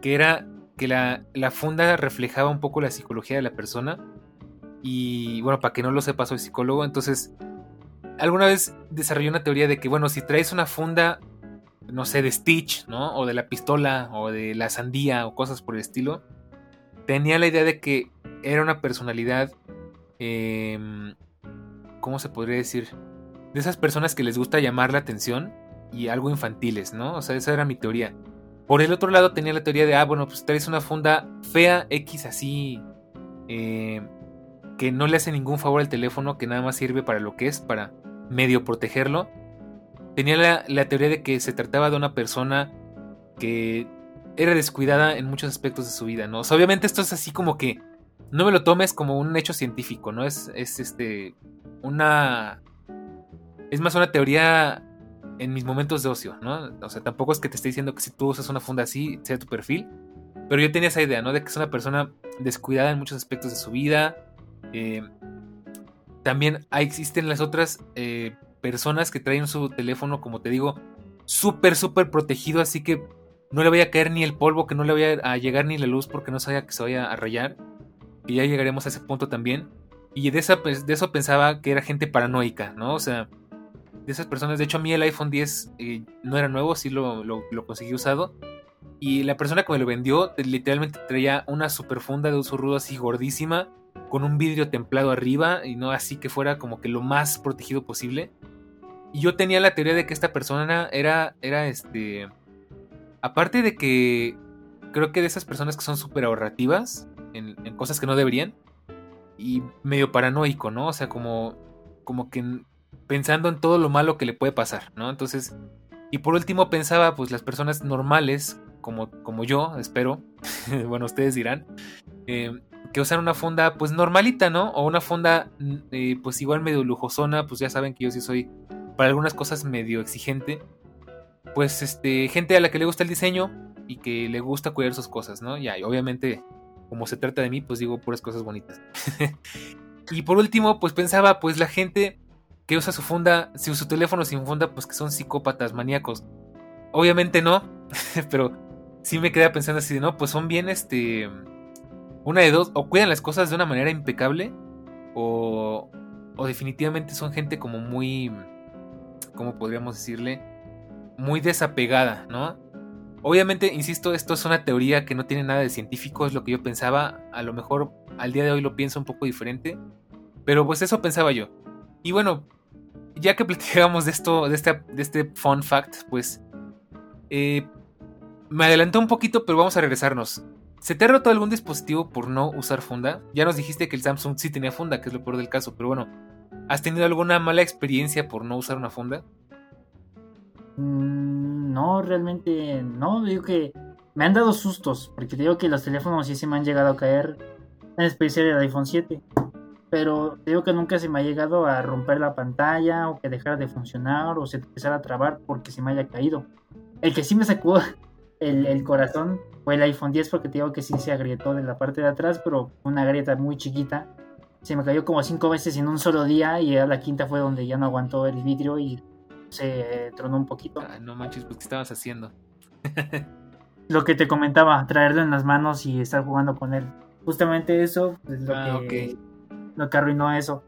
que era que la, la funda reflejaba un poco la psicología de la persona. Y bueno, para que no lo sepa, soy psicólogo, entonces alguna vez desarrollé una teoría de que, bueno, si traes una funda no sé, de Stitch, ¿no? O de la pistola, o de la sandía, o cosas por el estilo, tenía la idea de que era una personalidad, em, ¿cómo se podría decir? De esas personas que les gusta llamar la atención y algo infantiles, ¿no? O sea, esa era mi teoría. Por el otro lado tenía la teoría de, ah, bueno, pues traes una funda fea, X así, em, que no le hace ningún favor al teléfono, que nada más sirve para lo que es, para medio protegerlo tenía la, teoría de que se trataba de una persona que era descuidada en muchos aspectos de su vida, ¿no? obviamente esto es así como que no me lo tomes como un hecho científico, ¿no? Es, es este una es más una teoría en mis momentos de ocio, ¿no? O sea, tampoco es que te esté diciendo que si tú usas una funda así sea tu perfil, Pero yo tenía esa idea, ¿no? De que es una persona descuidada en muchos aspectos de su vida. Eh, también existen las otras eh, personas que traen su teléfono, como te digo, súper, súper protegido, así que no le vaya a caer ni el polvo, que no le vaya a llegar ni la luz porque no sabía que se vaya a rayar. Y ya llegaremos a ese punto también. Y de, esa, pues, de eso pensaba que era gente paranoica, ¿no? O sea, de esas personas. De hecho, a mí el iPhone 10 eh, no era nuevo, sí lo, lo, conseguí usado. Y la persona que me lo vendió literalmente traía una super funda de uso rudo así gordísima, con un vidrio templado arriba y no así que fuera como que lo más protegido posible. Y yo tenía la teoría de que esta persona era, era este... Aparte de que creo que de esas personas que son súper ahorrativas en, cosas que no deberían. Y medio paranoico, ¿no? O sea, como, como que pensando en todo lo malo que le puede pasar, ¿no? Entonces, y por último pensaba, pues las personas normales, como, como yo, espero, (laughs) bueno, ustedes dirán, eh, que usan una funda pues normalita, ¿no? O una funda eh, pues igual medio lujosona, pues ya saben que yo sí soy para algunas cosas medio exigente. Pues este, gente a la que le gusta el diseño y que le gusta cuidar sus cosas, ¿no? Ya, y obviamente, como se trata de mí, pues digo puras cosas bonitas. (laughs) y por último, pues pensaba, pues la gente que usa su funda, si su teléfono sin funda, pues que son psicópatas, maníacos. Obviamente no, (laughs) pero sí me quedé pensando así de, no, pues son bien, este, una de dos, o cuidan las cosas de una manera impecable, o, o definitivamente son gente como muy, ¿cómo podríamos decirle? Muy desapegada, ¿no? Obviamente, insisto, esto es una teoría que no tiene nada de científico, es lo que yo pensaba, a lo mejor al día de hoy lo pienso un poco diferente, pero pues eso pensaba yo. Y bueno, ya que (laughs) platicamos de esto, de este, de este fun fact, pues eh, me adelanté un poquito, pero vamos a regresarnos. ¿Se te ha roto algún dispositivo por no usar funda? Ya nos dijiste que el Samsung sí tenía funda, que es lo peor del caso, pero bueno, ¿has tenido alguna mala experiencia por no usar una funda? Mm, no, realmente no. Digo que me han dado sustos, porque digo que los teléfonos sí se me han llegado a caer, en especial el iPhone 7. Pero digo que nunca se me ha llegado a romper la pantalla o que dejara de funcionar o se empezara a trabar porque se me haya caído. El que sí me sacó (laughs) el, corazón fue el iPhone 10 porque digo que sí se agrietó de la parte de atrás, pero una grieta muy chiquita. Se me cayó como cinco veces en un solo día y a la quinta fue donde ya no aguantó el vidrio y se tronó un poquito. no manches, pues ¿qué estabas haciendo? (laughs) lo que te comentaba, traerlo en las manos y estar jugando con él. Justamente eso es lo, ah, que, lo que arruinó eso.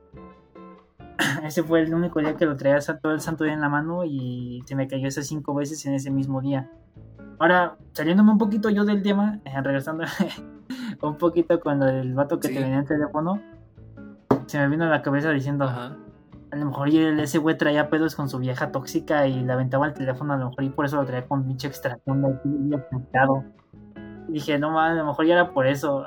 (clears throat) Ese fue el único día que lo traía todo el santo día en la mano y se me cayó esas cinco veces en ese mismo día. Ahora, saliéndome un poquito yo del tema, (laughs) regresando (laughs) un poquito cuando el vato que te venía el teléfono, se me vino a la cabeza diciendo, a lo mejor ese güey traía pedos con su vieja tóxica y le aventaba el teléfono, a lo mejor y por eso lo traía con pinche extracción y dije, no a lo mejor ya era por eso.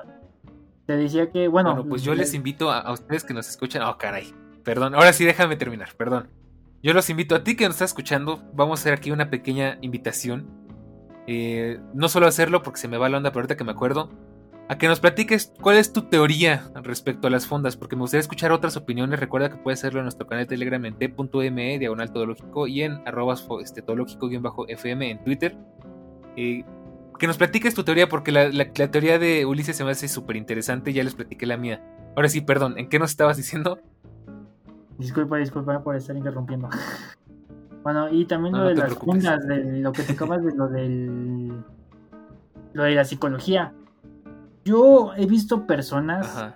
Te decía que, bueno. Bueno, pues yo les invito a, a ustedes que nos escuchan. Oh, caray. Perdón, ahora sí déjame terminar, perdón. Yo los invito a ti que nos estás escuchando. Vamos a hacer aquí una pequeña invitación eh, no solo hacerlo porque se me va la onda, pero ahorita que me acuerdo, a que nos platiques cuál es tu teoría respecto a las fundas, porque me gustaría escuchar otras opiniones. Recuerda que puedes hacerlo en nuestro canal de Telegram en t.me, diagonal todológico, y en arroba este, todológico-fm en Twitter. Eh, que nos platiques tu teoría, porque la, la, teoría de Ulises se me hace súper interesante, ya les platiqué la mía. Ahora sí, perdón, ¿en qué nos estabas diciendo? Disculpa, disculpa por estar interrumpiendo. (laughs) Bueno, y también lo de las fundas, de lo que te acabas de lo del. lo de la psicología. Yo he visto personas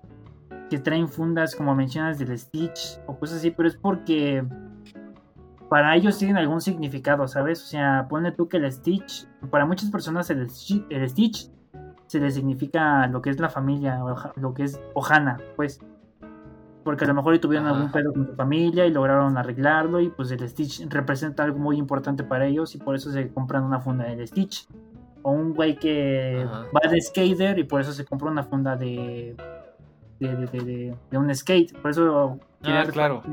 que traen fundas, como mencionas, del Stitch o cosas así, pero es porque para ellos tienen algún significado, ¿sabes? O sea, pone tú que el Stitch, para muchas personas el Stitch, se le significa lo que es la familia, lo que es Ohana, pues porque a lo mejor tuvieron algún pedo con su familia y lograron arreglarlo y pues el Stitch representa algo muy importante para ellos y por eso se compran una funda del Stitch. O un güey que va de skater y por eso se compra una funda de de, un skate. Por eso ah, claro,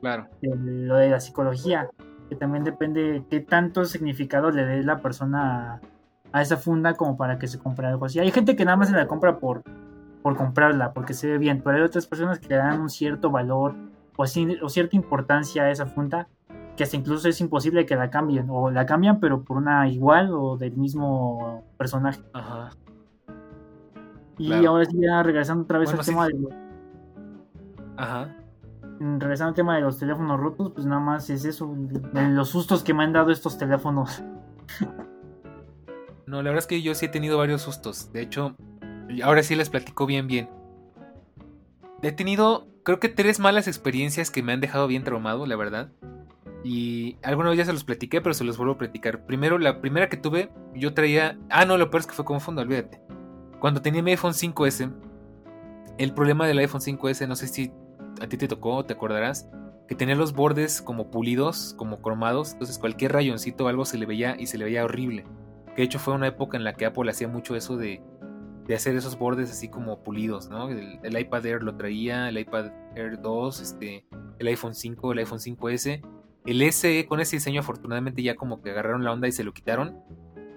claro. lo de la psicología, que también depende qué tanto significado le dé la persona a, a esa funda como para que se compre algo así. Hay gente que nada más se la compra por por comprarla, porque se ve bien, pero hay otras personas que le dan un cierto valor o, o cierta importancia a esa funda que hasta incluso es imposible que la cambien, o la cambian pero por una igual o del mismo personaje. Ajá. Y ahora sí, ya regresando otra vez al tema de los... Ajá. Regresando al tema de los teléfonos rotos, pues nada más es eso, los sustos que me han dado estos teléfonos. No, la verdad es que yo sí he tenido varios sustos. De hecho, ahora sí les platico bien, bien. He tenido, creo que tres malas experiencias que me han dejado bien traumado, la verdad. Y alguna vez ya se los platiqué, pero se los vuelvo a platicar. Primero, la primera que tuve, yo traía. Ah, no, lo peor es que fue como fondo, olvídate. Cuando tenía mi iPhone 5S, el problema del iPhone 5S, no sé si a ti te tocó, te acordarás, que tenía los bordes como pulidos, como cromados. Entonces, cualquier rayoncito o algo se le veía y se le veía horrible. Que de hecho fue una época en la que Apple hacía mucho eso de, de hacer esos bordes así como pulidos, ¿no? El, el, iPad Air lo traía, el iPad Air 2, este, el iPhone 5, el iPhone 5S. El SE con ese diseño afortunadamente ya como que agarraron la onda y se lo quitaron.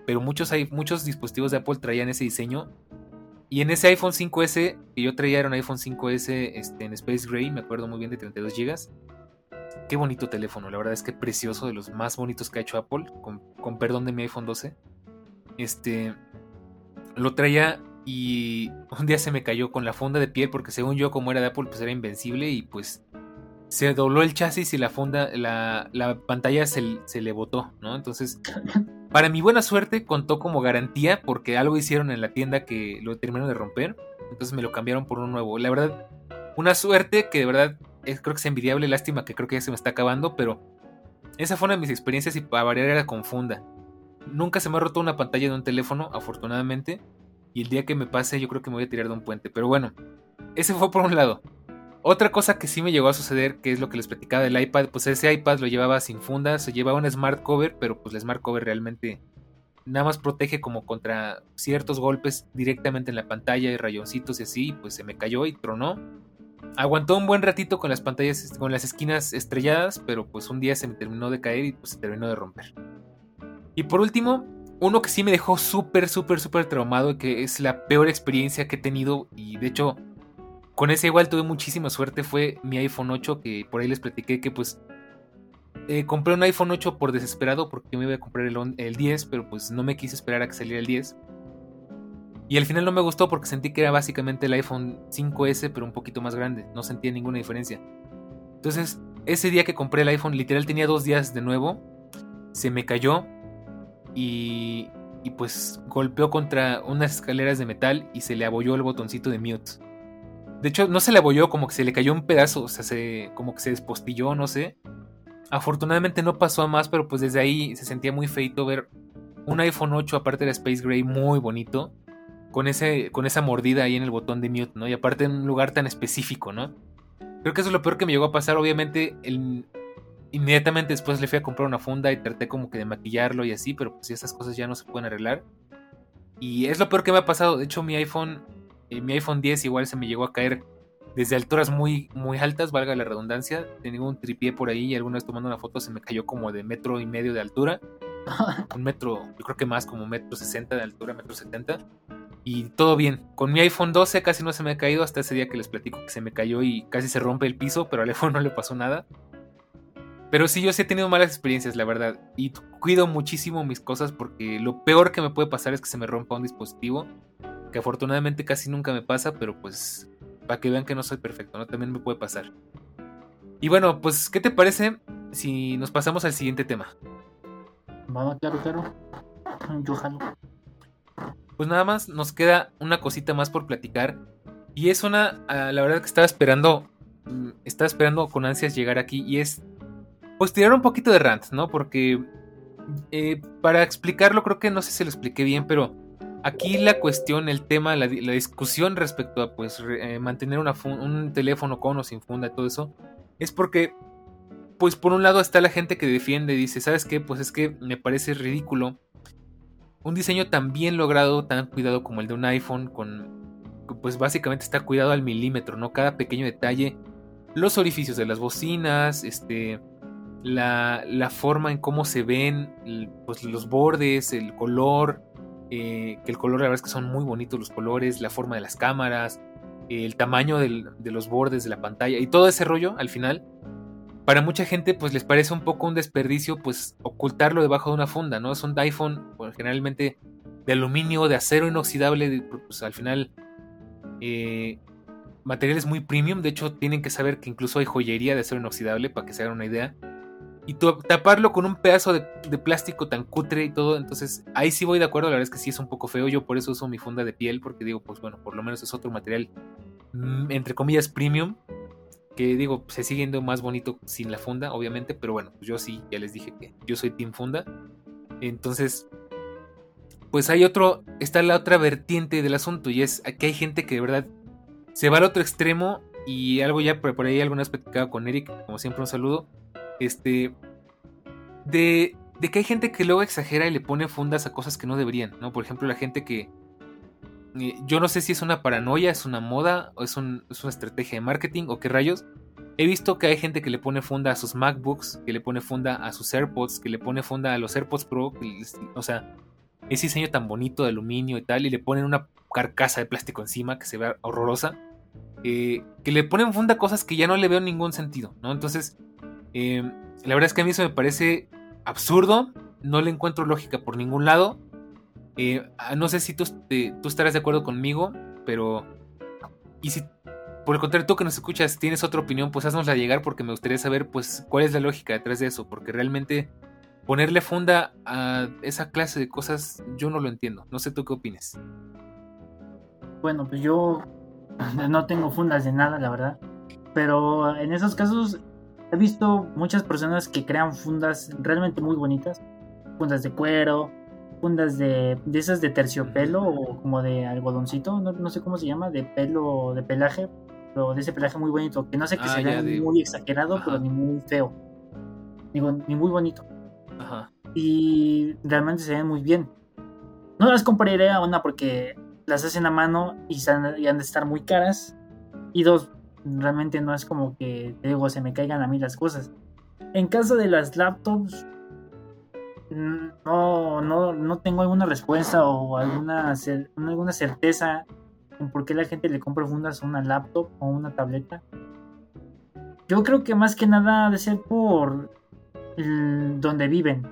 Pero muchos, hay, muchos dispositivos de Apple traían ese diseño. Y en ese iPhone 5S, que yo traía era un iPhone 5S este, en Space Gray, me acuerdo muy bien de 32 GB. Qué bonito teléfono, la verdad es que precioso, de los más bonitos que ha hecho Apple, con, con perdón de mi iPhone 12. Este, lo traía y un día se me cayó con la funda de piel porque según yo como era de Apple pues era invencible y pues se dobló el chasis y la funda, la, pantalla se, se, le botó, ¿no? Entonces, para mi buena suerte, contó como garantía porque algo hicieron en la tienda que lo terminaron de romper. Entonces me lo cambiaron por un nuevo. La verdad, una suerte que de verdad es, creo que es envidiable. Lástima que creo que ya se me está acabando, pero esa fue una de mis experiencias y para variar era con funda. Nunca se me ha roto una pantalla de un teléfono, afortunadamente. Y el día que me pase, yo creo que me voy a tirar de un puente. Pero bueno, ese fue por un lado. Otra cosa que sí me llegó a suceder, que es lo que les platicaba del iPad, pues ese iPad lo llevaba sin funda, se llevaba un smart cover, pero pues el smart cover realmente nada más protege como contra ciertos golpes directamente en la pantalla y rayoncitos y así, pues se me cayó y tronó. Aguantó un buen ratito con las pantallas, con las esquinas estrelladas, pero pues un día se me terminó de caer y pues se terminó de romper. Y por último, uno que sí me dejó súper, súper, súper traumado, que es la peor experiencia que he tenido y de hecho con ese igual tuve muchísima suerte, fue mi iPhone 8, que por ahí les platiqué que pues eh, compré un iPhone 8 por desesperado porque me iba a comprar el, el 10, pero pues no me quise esperar a que saliera el 10. Y al final no me gustó porque sentí que era básicamente el iPhone 5S, pero un poquito más grande. No sentía ninguna diferencia. Entonces, ese día que compré el iPhone, literal tenía dos días de nuevo. Se me cayó y, y pues golpeó contra unas escaleras de metal y se le abolló el botoncito de mute. De hecho, no se le abolló, como que se le cayó un pedazo, o sea, se, como que se despostilló, no sé. Afortunadamente no pasó a más, pero pues desde ahí se sentía muy feito ver un iPhone 8, aparte de Space Gray, muy bonito, con, ese, con esa mordida ahí en el botón de mute, ¿no? Y aparte en un lugar tan específico, ¿no? Creo que eso es lo peor que me llegó a pasar, obviamente, inmediatamente después le fui a comprar una funda y traté como que de maquillarlo y así, pero pues esas cosas ya no se pueden arreglar. Y es lo peor que me ha pasado, de hecho mi iPhone mi iPhone 10 igual se me llegó a caer desde alturas muy, muy altas, valga la redundancia. Tenía un tripié por ahí y alguna vez tomando una foto se me cayó como de metro y medio de altura. (laughs) un metro, yo creo que más, como metro 60 de altura, metro 70. Y todo bien. Con mi iPhone 12 casi no se me ha caído hasta ese día que les platico que se me cayó y casi se rompe el piso, pero al iPhone no le pasó nada. Pero sí, yo sí he tenido malas experiencias, la verdad. Y cuido muchísimo mis cosas porque lo peor que me puede pasar es que se me rompa un dispositivo que afortunadamente casi nunca me pasa, pero pues para que vean que no soy perfecto, ¿no? También me puede pasar. Y bueno, pues, ¿qué te parece si nos pasamos al siguiente tema? Vamos, claro, claro. Yo Pues nada más nos queda una cosita más por platicar. Y es una, ah, la verdad que estaba esperando, mm, estaba esperando con ansias llegar aquí y es, pues tirar un poquito de rant, ¿no? Porque eh, para explicarlo creo que no sé si lo expliqué bien, pero Aquí la cuestión, el tema, la, discusión respecto a pues eh, mantener un teléfono con o sin funda y todo eso, es porque, pues por un lado está la gente que defiende, dice, ¿sabes qué? Pues es que me parece ridículo un diseño tan bien logrado, tan cuidado como el de un iPhone, con, pues básicamente está cuidado al milímetro, ¿no? Cada pequeño detalle, los orificios de las bocinas, este, la, la forma en cómo se ven, pues los bordes, el color, eh, que el color la verdad es que son muy bonitos los colores, la forma de las cámaras, el tamaño de los bordes de la pantalla y todo ese rollo al final. Para mucha gente pues les parece un poco un desperdicio pues ocultarlo debajo de una funda, ¿no? Es un iPhone pues, generalmente de aluminio, de acero inoxidable, pues al final Eh, materiales muy premium, de hecho tienen que saber que incluso hay joyería de acero inoxidable para que se hagan una idea. Y taparlo con un pedazo de, plástico tan cutre y todo, entonces ahí sí voy de acuerdo, la verdad es que sí es un poco feo, yo por eso uso mi funda de piel, porque digo, pues bueno, por lo menos es otro material, mm, entre comillas, premium, que digo, se sigue viendo más bonito sin la funda, obviamente, pero bueno, pues yo sí, ya les dije que yo soy Team Funda. Entonces, pues hay otro, está la otra vertiente del asunto y es que hay gente que de verdad se va al otro extremo y algo ya por, ahí alguna vez platicado con Eric, como siempre un saludo, este, de, de que hay gente que luego exagera y le pone fundas a cosas que no deberían, ¿no? Por ejemplo, la gente que, eh, yo no sé si es una paranoia, es una moda o es, un, es una estrategia de marketing o qué rayos. He visto que hay gente que le pone funda a sus MacBooks, que le pone funda a sus AirPods, que le pone funda a los AirPods Pro, o sea, ese diseño tan bonito de aluminio y tal, y le ponen una carcasa de plástico encima que se ve horrorosa. Eh, que le ponen funda a cosas que ya no le veo ningún sentido, ¿no? Entonces, eh, la verdad es que a mí eso me parece absurdo, no le encuentro lógica por ningún lado. Eh, ah, no sé si tú, tú estarás de acuerdo conmigo, pero... Y si por el contrario, tú que nos escuchas tienes otra opinión, pues haznosla llegar porque me gustaría saber pues cuál es la lógica detrás de eso, porque realmente ponerle funda a esa clase de cosas yo no lo entiendo. No sé tú qué opines. Bueno, pues yo (laughs) no tengo fundas de nada, la verdad. Pero en esos casos he visto muchas personas que crean fundas realmente muy bonitas. Fundas de cuero, fundas de, de esas de terciopelo o como de algodoncito, no, sé cómo se llama, de pelo, de pelaje, pero de ese pelaje muy bonito, que no sé que ah, sea muy exagerado, pero ni muy feo, ni, ni muy bonito. Ajá. Y realmente se ven muy bien. No las compraré a una porque las hacen a mano y, han de estar muy caras. Y dos, realmente no es como que, te digo, se me caigan a mí las cosas. En caso de las laptops, no, no, no tengo alguna respuesta o alguna, alguna certeza en por qué la gente le compra fundas a una laptop o una tableta. Yo creo que más que nada de ser por donde viven.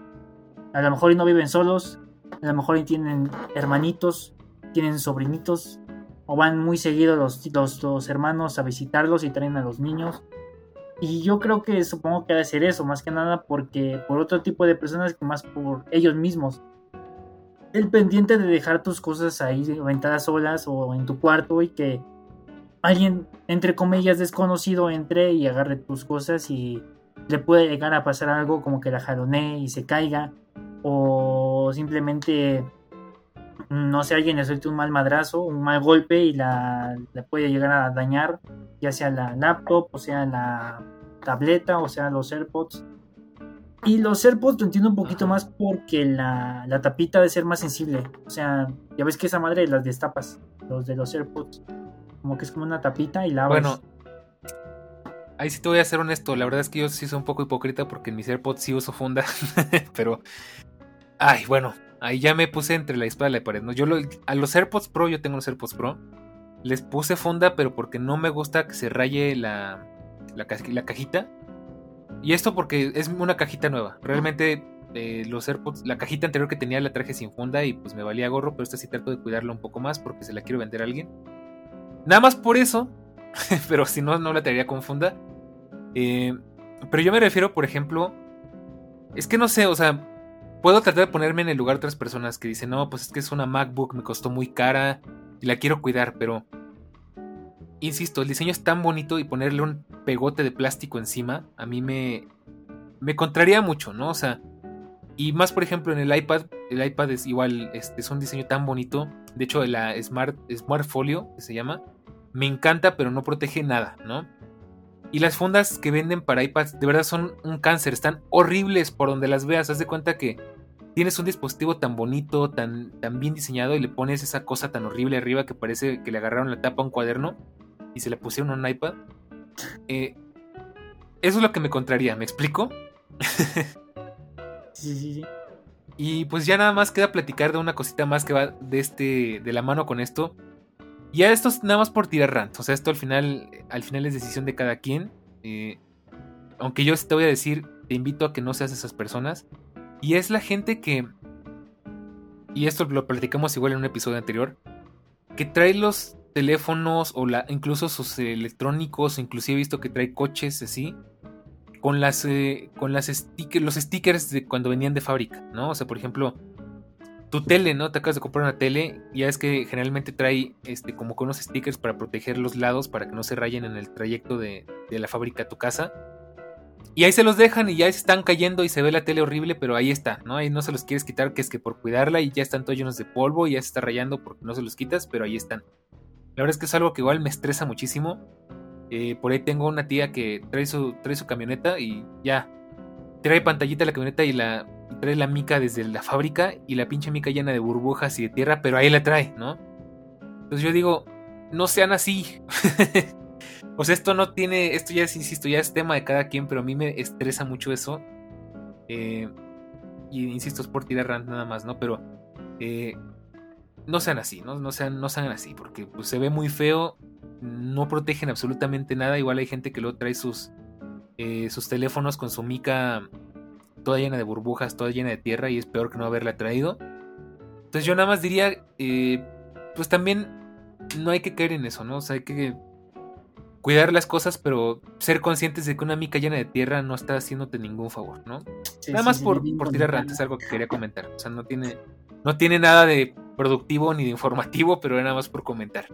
A lo mejor no viven solos, a lo mejor tienen hermanitos, tienen sobrinitos, o van muy seguidos los, los, hermanos a visitarlos y traen a los niños. Y yo creo que supongo que debe ser eso, más que nada porque por otro tipo de personas que más por ellos mismos. El pendiente de dejar tus cosas ahí aventadas solas o en tu cuarto y que alguien, entre comillas, desconocido entre y agarre tus cosas y le puede llegar a pasar algo como que la jalonee y se caiga o simplemente no sé, alguien le suelte un mal madrazo, un mal golpe y la, puede llegar a dañar, ya sea la laptop, o sea la tableta, o sea los AirPods. Y los AirPods lo entiendo un poquito más porque la, tapita debe ser más sensible. O sea, ya ves que esa madre las destapas, los de los AirPods. Como que es como una tapita y la Bueno, ahí sí te voy a ser honesto. La verdad es que yo sí soy un poco hipócrita porque en mis AirPods sí uso funda. (laughs) pero, ay, bueno, Ahí ya me puse entre la espada y la pared. ¿no? Yo a los AirPods Pro, yo tengo los AirPods Pro. Les puse funda, pero porque no me gusta que se raye la, la, cajita. Y esto porque es una cajita nueva. Realmente eh, los AirPods, la cajita anterior que tenía la traje sin funda y pues me valía gorro, pero esta sí trato de cuidarla un poco más porque se la quiero vender a alguien. Nada más por eso, (laughs) pero si no, no la traería con funda. Eh, pero yo me refiero, por ejemplo, es que no sé, o sea, Puedo tratar de ponerme en el lugar de otras personas que dicen, no, pues es que es una MacBook, me costó muy cara y la quiero cuidar, pero... Insisto, el diseño es tan bonito y ponerle un pegote de plástico encima, a mí me... Me contraría mucho, ¿no? O sea... Y más, por ejemplo, en el iPad, el iPad es igual, es un diseño tan bonito. De hecho, la Smart, Smart Folio, que se llama, me encanta, pero no protege nada, ¿no? Y las fundas que venden para iPads de verdad son un cáncer, están horribles por donde las veas. Haz de cuenta que tienes un dispositivo tan bonito, tan, tan bien diseñado y le pones esa cosa tan horrible arriba que parece que le agarraron la tapa a un cuaderno y se le pusieron a un iPad. Eh, eso es lo que me contraría, ¿me explico? sí, sí, sí. Y pues ya nada más queda platicar de una cosita más que va de este de la mano con esto. Y a esto es nada más por tirar rant. O sea, esto al final, al final es decisión de cada quien. Eh, aunque yo te voy a decir, te invito a que no seas esas personas. Y es la gente que. Y esto lo platicamos igual en un episodio anterior. Que trae los teléfonos o la, incluso sus electrónicos, inclusive he visto que trae coches así, con las, eh, con stickers, los stickers de cuando venían de fábrica, ¿no? O sea, por ejemplo, tu tele, ¿no? Te acabas de comprar una tele, ya es que generalmente trae este, como con unos stickers para proteger los lados, para que no se rayen en el trayecto de, de la fábrica a tu casa. Y ahí se los dejan y ya están cayendo y se ve la tele horrible, pero ahí está, ¿no? Ahí no se los quieres quitar, que es que por cuidarla y ya están todos llenos de polvo y ya se está rayando porque no se los quitas, pero ahí están. La verdad es que es algo que igual me estresa muchísimo. Eh, por ahí tengo una tía que trae su, trae su camioneta y ya. Trae pantallita la camioneta y la trae la mica desde la fábrica y la pinche mica llena de burbujas y de tierra, pero ahí la trae, ¿no? Entonces yo digo, no sean así. (laughs) o sea, esto no tiene, esto ya es, insisto, ya es tema de cada quien, pero a mí me estresa mucho eso. Eh, y insisto, es por tirar rant nada más, ¿no? Pero eh, no sean así, ¿no? No sean, no sean así, porque pues, se ve muy feo, no protegen absolutamente nada. Igual hay gente que luego trae sus, eh, sus teléfonos con su mica toda llena de burbujas, toda llena de tierra y es peor que no haberla traído. Entonces yo nada más diría, eh, pues también no hay que caer en eso, ¿no? O sea, hay que cuidar las cosas, pero ser conscientes de que una mica llena de tierra no está haciéndote ningún favor, ¿no? nada más por, por tirar rato, es algo que quería comentar. O sea, no tiene, no tiene nada de productivo ni de informativo, pero nada más por comentar.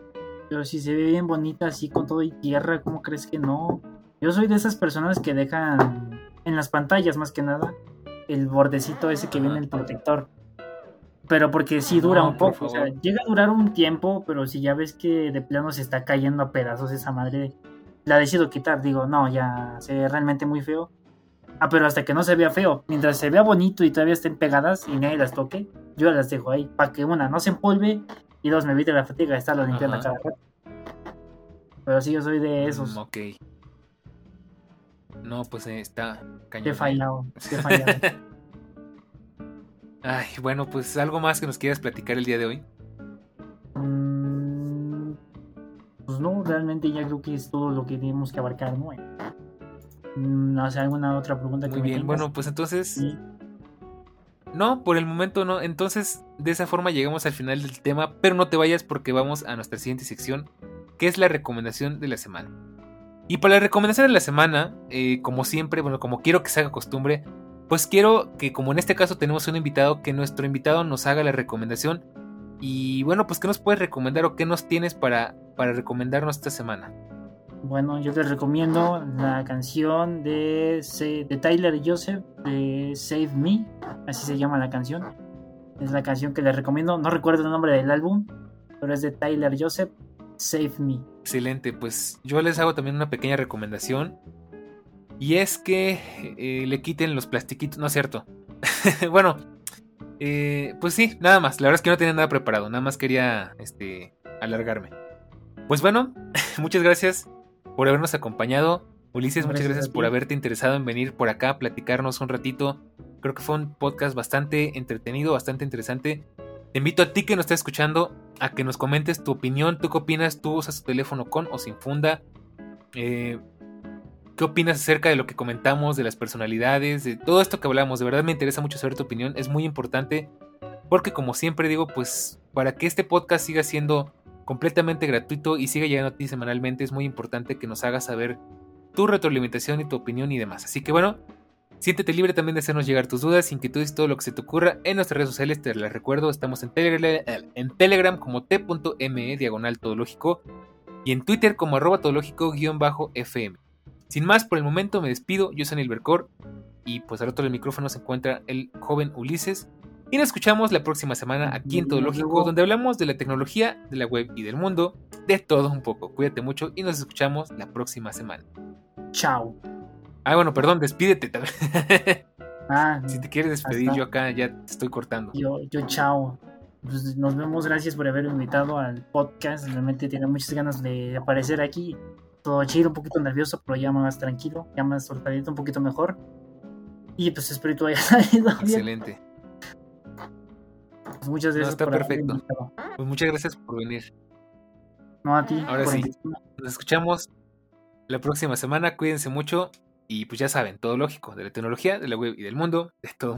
Pero si se ve bien bonita así con todo y tierra, ¿cómo crees que no? Yo soy de esas personas que dejan en las pantallas más que nada el bordecito ese que viene el protector. Pero porque sí dura un poco, o sea, llega a durar un tiempo, pero si ya ves que de plano se está cayendo a pedazos esa madre, la decido quitar, digo, no, ya se ve realmente muy feo. Ah, pero hasta que no se vea feo, mientras se vea bonito y todavía estén pegadas y nadie las toque, yo las dejo ahí, para que una no se empolve y dos me evite la fatiga de estarlo limpiando cada rato. Pero sí, yo soy de esos. Mm, ok. No, pues eh, está cañón. Te fallado, te fallado. (laughs) Ay, bueno, pues algo más que nos quieras platicar el día de hoy. Mm, pues no, realmente ya creo que es todo lo que tenemos que abarcar, ¿no? No sé, alguna otra pregunta Muy bien, bueno, pues entonces. No, por el momento no. Entonces, de esa forma llegamos al final del tema, pero no te vayas porque vamos a nuestra siguiente sección, que es la recomendación de la semana. Y para la recomendación de la semana, eh, como siempre, bueno, como quiero que se haga costumbre, pues quiero que como en este caso tenemos un invitado, que nuestro invitado nos haga la recomendación. Y bueno, pues ¿qué nos puedes recomendar o qué nos tienes para, para recomendarnos esta semana? Bueno, yo les recomiendo la canción de, de Tyler Joseph de Save Me, así se llama la canción. Es la canción que les recomiendo, no recuerdo el nombre del álbum, pero es de Tyler Joseph, Save Me. Excelente, pues yo les hago también una pequeña recomendación. Y es que eh, le quiten los plastiquitos, no es cierto. (laughs) bueno, eh, pues sí, nada más. La verdad es que no tenía nada preparado, nada más quería este, alargarme. Pues bueno, (laughs) muchas gracias por habernos acompañado. Ulises, muchas gracias por haberte interesado en venir por acá a platicarnos un ratito. Creo que fue un podcast bastante entretenido, bastante interesante. Te invito a ti que nos estás escuchando a que nos comentes tu opinión. ¿Tú qué opinas? ¿Tú usas tu teléfono con o sin funda? Eh, ¿Qué opinas acerca de lo que comentamos, de las personalidades, de todo esto que hablamos? De verdad me interesa mucho saber tu opinión. Es muy importante porque como siempre digo, pues para que este podcast siga siendo completamente gratuito y siga llegando a ti semanalmente, es muy importante que nos hagas saber tu retroalimentación y tu opinión y demás. Así que bueno, Siéntete libre también de hacernos llegar tus dudas, inquietudes y todo lo que se te ocurra en nuestras redes sociales. Te las recuerdo, estamos en Telegram, en Telegram como t.me diagonal todológico y en Twitter como arroba todológico-fm. Sin más, por el momento me despido. Yo soy Bercor y pues al otro del micrófono se encuentra el joven Ulises. Y nos escuchamos la próxima semana aquí en Todológico, donde hablamos de la tecnología, de la web y del mundo, de todo un poco. Cuídate mucho y nos escuchamos la próxima semana. Chao. Ah, bueno, perdón, despídete. (laughs) ah, si te quieres despedir, yo acá ya te estoy cortando. Yo, yo chao. Pues nos vemos, gracias por haberme invitado al podcast. Realmente tiene muchas ganas de aparecer aquí. Todo chido, un poquito nervioso, pero ya más tranquilo, ya más soltadito, un poquito mejor. Y pues espero que haya (laughs) salido Excelente. Pues muchas gracias está perfecto. Pues muchas gracias por venir. No a ti. Ahora sí. Nos escuchamos la próxima semana. Cuídense mucho y pues ya saben, todo lógico, de la tecnología, de la web y del mundo, es todo.